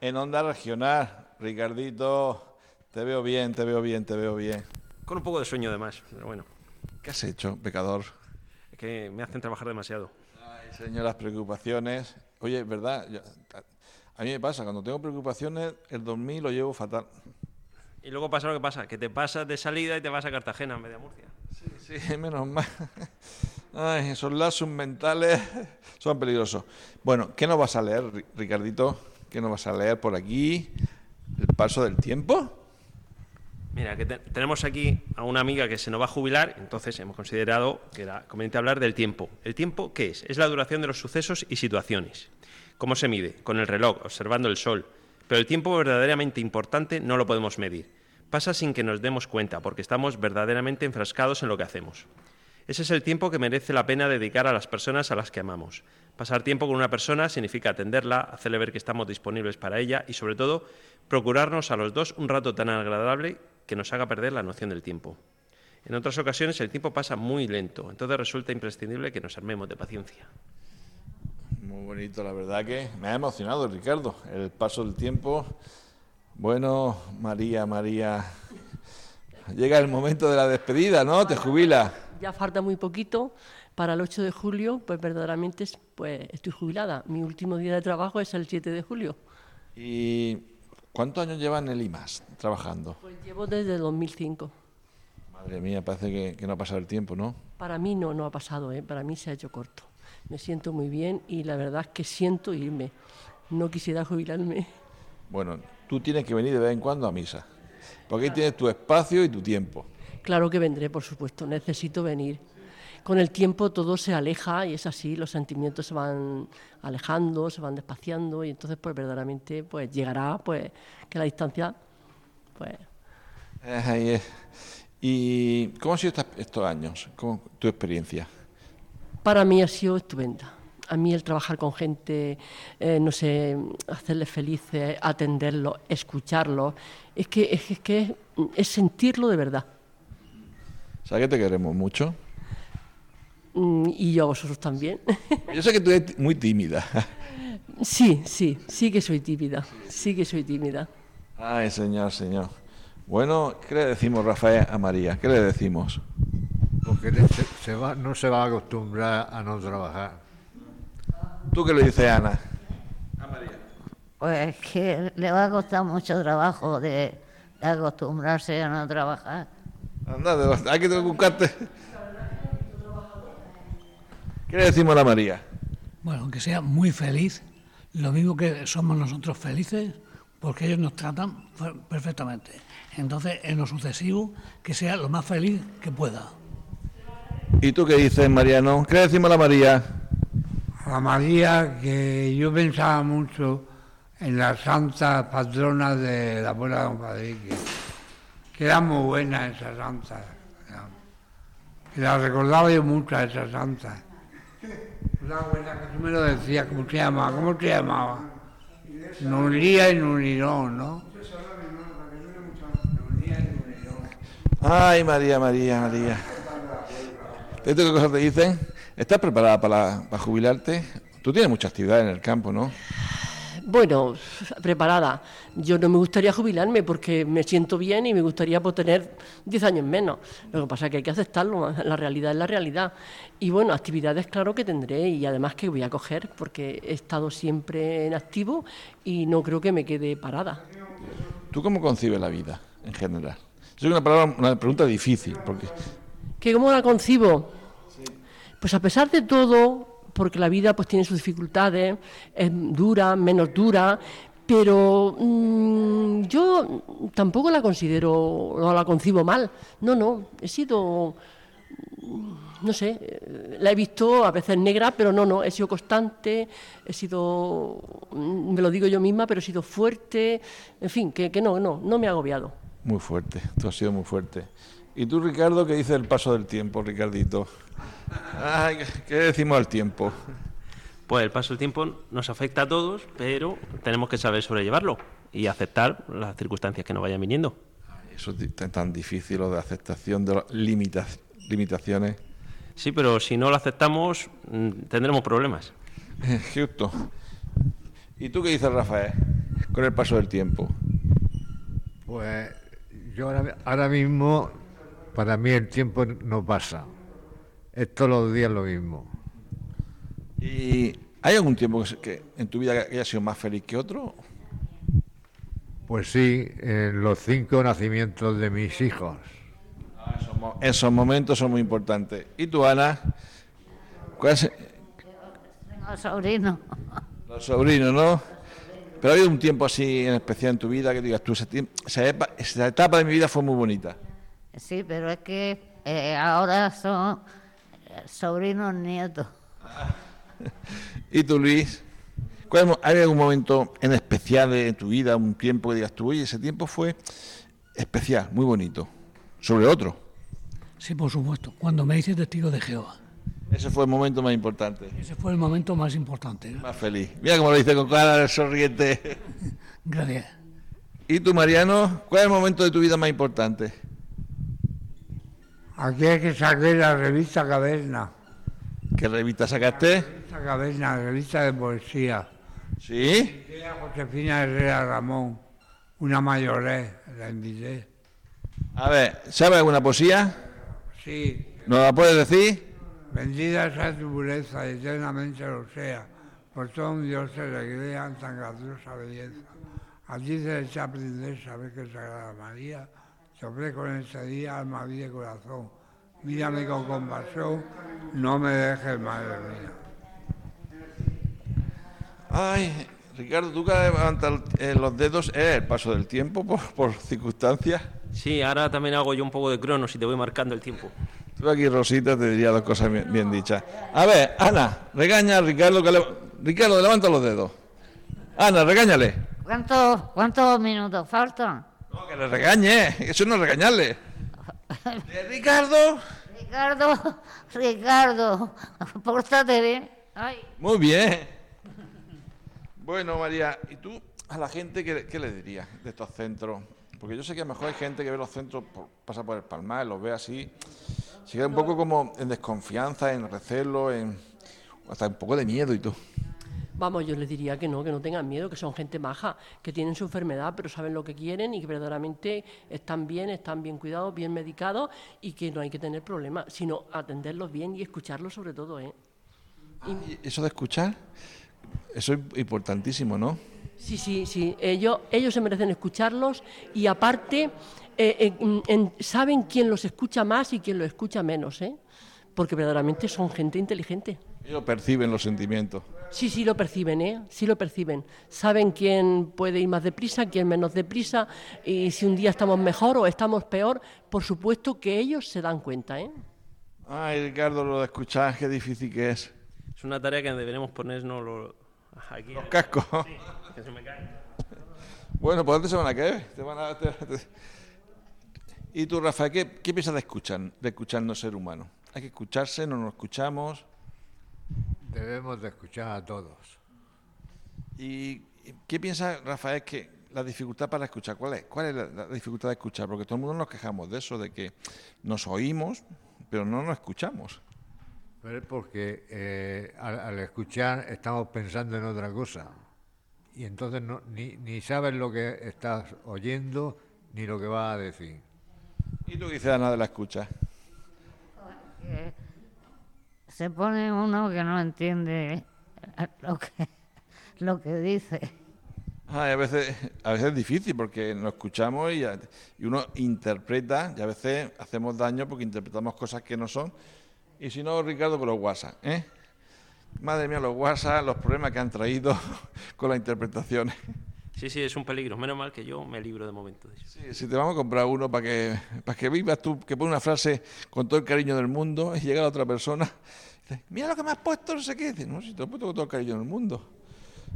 en Onda Regional. Ricardito, te veo bien, te veo bien, te veo bien. Con un poco de sueño además, pero bueno. ¿Qué has hecho, pecador? Es que me hacen trabajar demasiado. Ay, señor, las preocupaciones. Oye, ¿verdad? Yo- a mí me pasa, cuando tengo preocupaciones, el dormir lo llevo fatal. Y luego pasa lo que pasa, que te pasas de salida y te vas a Cartagena en vez de a Murcia. Sí, menos mal. Ay, esos lazos mentales son peligrosos. Bueno, ¿qué nos vas a leer, Ri- Ricardito? ¿Qué nos vas a leer por aquí? ¿El paso del tiempo? Mira, tenemos aquí a una amiga que se nos va a jubilar, entonces hemos considerado que era conveniente hablar del tiempo. ¿El tiempo qué es? Es la duración de los sucesos y situaciones. ¿Cómo se mide? Con el reloj, observando el sol. Pero el tiempo verdaderamente importante no lo podemos medir. Pasa sin que nos demos cuenta, porque estamos verdaderamente enfrascados en lo que hacemos. Ese es el tiempo que merece la pena dedicar a las personas a las que amamos. Pasar tiempo con una persona significa atenderla, hacerle ver que estamos disponibles para ella y, sobre todo, procurarnos a los dos un rato tan agradable que nos haga perder la noción del tiempo. En otras ocasiones el tiempo pasa muy lento, entonces resulta imprescindible que nos armemos de paciencia. Muy bonito, la verdad que me ha emocionado, Ricardo, el paso del tiempo. Bueno, María, María, llega el momento de la despedida, ¿no? Te jubila. Ya falta muy poquito para el 8 de julio, pues verdaderamente es- pues, estoy jubilada. Mi último día de trabajo es el 7 de julio. ¿Y cuántos años lleva en el IMAS trabajando? Pues llevo desde 2005. Madre mía, parece que, que no ha pasado el tiempo, ¿no? Para mí no, no ha pasado, ¿eh? para mí se ha hecho corto. Me siento muy bien y la verdad es que siento irme. No quisiera jubilarme. Bueno, tú tienes que venir de vez en cuando a misa, porque ahí tienes tu espacio y tu tiempo. Claro que vendré, por supuesto, necesito venir. Con el tiempo todo se aleja y es así, los sentimientos se van alejando, se van despaciando y entonces pues verdaderamente pues llegará pues que la distancia pues Eh. ¿Y cómo han sido estos años? ¿Cómo, tu experiencia? Para mí ha sido estupenda. A mí el trabajar con gente, eh, no sé, hacerles felices, atenderlos, escucharlos, es que es, es que es sentirlo de verdad. ¿Sabes que te queremos mucho? Mm, Y yo a vosotros también. Yo sé que tú eres muy tímida. Sí, sí, sí que soy tímida, sí que soy tímida. Ay, señor, señor. Bueno, ¿qué le decimos, Rafael, a María? ¿Qué le decimos? Porque se, se va, no se va a acostumbrar a no trabajar. ¿Tú qué le dices, Ana? Pues que le va a costar mucho trabajo de, de acostumbrarse a no trabajar. Anda, hay que buscarte. ¿Qué le decimos a la María? Bueno, que sea muy feliz, lo mismo que somos nosotros felices, porque ellos nos tratan fe- perfectamente. Entonces, en lo sucesivo, que sea lo más feliz que pueda. ¿Y tú qué dices, Mariano? ¿Qué le decimos a la María? A la María que yo pensaba mucho en la santa patrona de la abuela de Don Padrique, que era muy buena esa santa. Que la recordaba yo mucho a esa santa. Una abuela que tú me lo decías, ¿cómo se llamaba? ¿Cómo se llamaba? Nulía y Nulirón, ¿no? Ay, María, María, María. ¿Esto qué cosas te dicen? ¿Estás preparada para, para jubilarte? Tú tienes mucha actividad en el campo, ¿no? Bueno, preparada. Yo no me gustaría jubilarme porque me siento bien y me gustaría pues, tener 10 años menos. Lo que pasa es que hay que aceptarlo, la realidad es la realidad. Y bueno, actividades claro que tendré y además que voy a coger porque he estado siempre en activo y no creo que me quede parada. ¿Tú cómo concibes la vida en general? Es una, palabra, una pregunta difícil, porque ¿Que cómo la concibo? Pues a pesar de todo, porque la vida pues tiene sus dificultades, es dura, menos dura, pero mm, yo tampoco la considero, no la concibo mal. No, no, he sido mm, no sé, eh, la he visto a veces negra, pero no, no, he sido constante, he sido, mm, me lo digo yo misma, pero he sido fuerte, en fin, que, que no, no, no me ha agobiado. Muy fuerte, tú has sido muy fuerte. ¿Y tú, Ricardo, qué dice el paso del tiempo, Ricardito? Ay, ¿Qué decimos al tiempo? Pues el paso del tiempo nos afecta a todos, pero tenemos que saber sobrellevarlo y aceptar las circunstancias que nos vayan viniendo. Eso es tan difícil, lo de aceptación de las limitaciones. Sí, pero si no lo aceptamos, mm, tendremos problemas. Justo. ¿Y tú qué dices, Rafael, con el paso del tiempo? Pues yo ahora, ahora mismo, para mí el tiempo no pasa. Es todos los días lo mismo. ¿Y hay algún tiempo que, que en tu vida que haya sido más feliz que otro? Pues sí, en los cinco nacimientos de mis hijos. Ah, esos, mo- esos momentos son muy importantes. ¿Y tú, Ana? ¿Cuál es- Tengo sobrino. Los sobrinos, ¿no? Pero ha habido un tiempo así en especial en tu vida que digas tú, esa etapa de mi vida fue muy bonita. Sí, pero es que eh, ahora son eh, sobrinos nietos. ¿Y tú, Luis? ¿Cuál es mo- ¿Hay algún momento en especial de tu vida, un tiempo que digas tú, oye, ese tiempo fue especial, muy bonito, sobre otro? Sí, por supuesto. Cuando me hice testigo de Jehová. Ese fue el momento más importante, Ese fue el momento más importante. más feliz. Mira cómo lo dice con cara de sonriente. Gracias. ¿Y tú, Mariano? ¿Cuál es el momento de tu vida más importante? Aquí hay que sacar la revista Caverna. ¿Qué revista sacaste? Revista Caverna, revista de poesía. ¿Sí? Era Josefina Herrera Ramón, una mayoré, la invité. A ver, ¿sabes alguna poesía? Sí, ¿Nos la puedes decir? bendita sea tu pureza eternamente lo sea, por todo un Dios se le crean tan graciosa belleza. A ti se le echa saber que Sagrada María te ofrezco en este día alma, vida y corazón. Mírame con compasión, no me dejes, madre mía. Ay, Ricardo, tú que levantas eh, los dedos, ¿es el paso del tiempo por, por circunstancias? Sí, ahora también hago yo un poco de cronos y te voy marcando el tiempo. Tú aquí, Rosita, te diría dos cosas bien, bien dichas. A ver, Ana, regaña a Ricardo que le- Ricardo, levanta los dedos. Ana, regáñale. ¿Cuántos, ¿Cuántos minutos faltan? No, que le regañe, eso no es regañarle. Eh, Ricardo. Ricardo, Ricardo, pórtate bien. Ay, Muy bien. Bueno, María, ¿y tú a la gente qué, qué le dirías de estos centros? Porque yo sé que a lo mejor hay gente que ve los centros, por- pasa por el palmar, los ve así, se queda un poco como en desconfianza, en recelo, en hasta un poco de miedo y todo. Vamos, yo les diría que no, que no tengan miedo, que son gente maja, que tienen su enfermedad, pero saben lo que quieren y que verdaderamente están bien, están bien cuidados, bien medicados y que no hay que tener problemas, sino atenderlos bien y escucharlos sobre todo, ¿eh? Y eso de escuchar, eso es importantísimo, ¿no? Sí, sí, sí. Ellos, ellos se merecen escucharlos y aparte eh, eh, mm, en- saben quién los escucha más y quién los escucha menos, ¿eh? Porque verdaderamente son gente inteligente. Ellos perciben los sentimientos. Sí, sí lo perciben, ¿eh? Sí lo perciben. Saben quién puede ir más deprisa, quién menos deprisa, y si un día estamos mejor o estamos peor, por supuesto que ellos se dan cuenta, ¿eh? Ay, Ricardo, lo de escuchar, qué difícil que es. Es una tarea que deberemos ponernos lo- aquí. Los cascos. Que se me cae. Bueno, pues antes se van a caer. Te van a- te- te- ¿Y tú, Rafael, qué, qué piensas de escuchar, de escucharnos ser humano? ¿Hay que escucharse? ¿No nos escuchamos? Debemos de escuchar a todos. ¿Y qué piensa Rafael que la dificultad para escuchar? ¿Cuál es? ¿Cuál es la, la dificultad de escuchar? Porque todo el mundo nos quejamos de eso, de que nos oímos, pero no nos escuchamos. Pero es porque eh, al, al escuchar estamos pensando en otra cosa. Y entonces no, ni, ni sabes lo que estás oyendo ni lo que vas a decir. ¿Y tú dices, Ana, de la escucha? Se pone uno que no entiende lo que, lo que dice. A, veces, a veces es difícil porque nos escuchamos y, y uno interpreta y a veces hacemos daño porque interpretamos cosas que no son. Y si no, Ricardo, con los WhatsApp, ¿eh? Madre mía, los WhatsApp, los problemas que han traído con las interpretaciones. Sí, sí, es un peligro. Menos mal que yo me libro de momento de eso. Sí, si te vamos a comprar uno para que, para que vivas tú, que pone una frase con todo el cariño del mundo y llega la otra persona y dice, mira lo que me has puesto, no sé qué. Dice, no, si te lo he puesto con todo el cariño del mundo.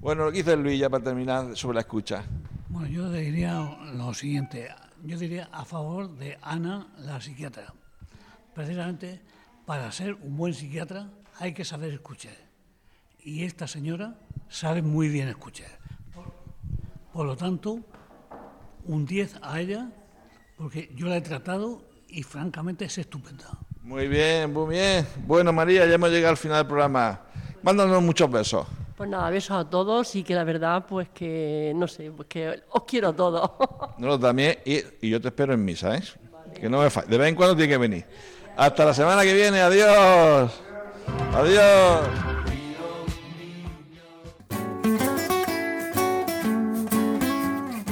Bueno, lo que dice Luis ya para terminar sobre la escucha. Bueno, yo diría lo siguiente. Yo diría a favor de Ana, la psiquiatra. Precisamente para ser un buen psiquiatra hay que saber escuchar. Y esta señora sabe muy bien escuchar. Por, lo tanto, un 10 a ella, porque yo la he tratado y francamente es estupenda. Muy bien, muy bien. Bueno, María, ya hemos llegado al final del programa. Mándanos muchos besos. Pues nada, besos a todos y que la verdad, pues que, no sé, pues que os quiero a todos. No, también, y, y yo te espero en misa, ¿eh? Que no me falle. De vez en cuando tiene que venir. Hasta la semana que viene. Adiós. Adiós.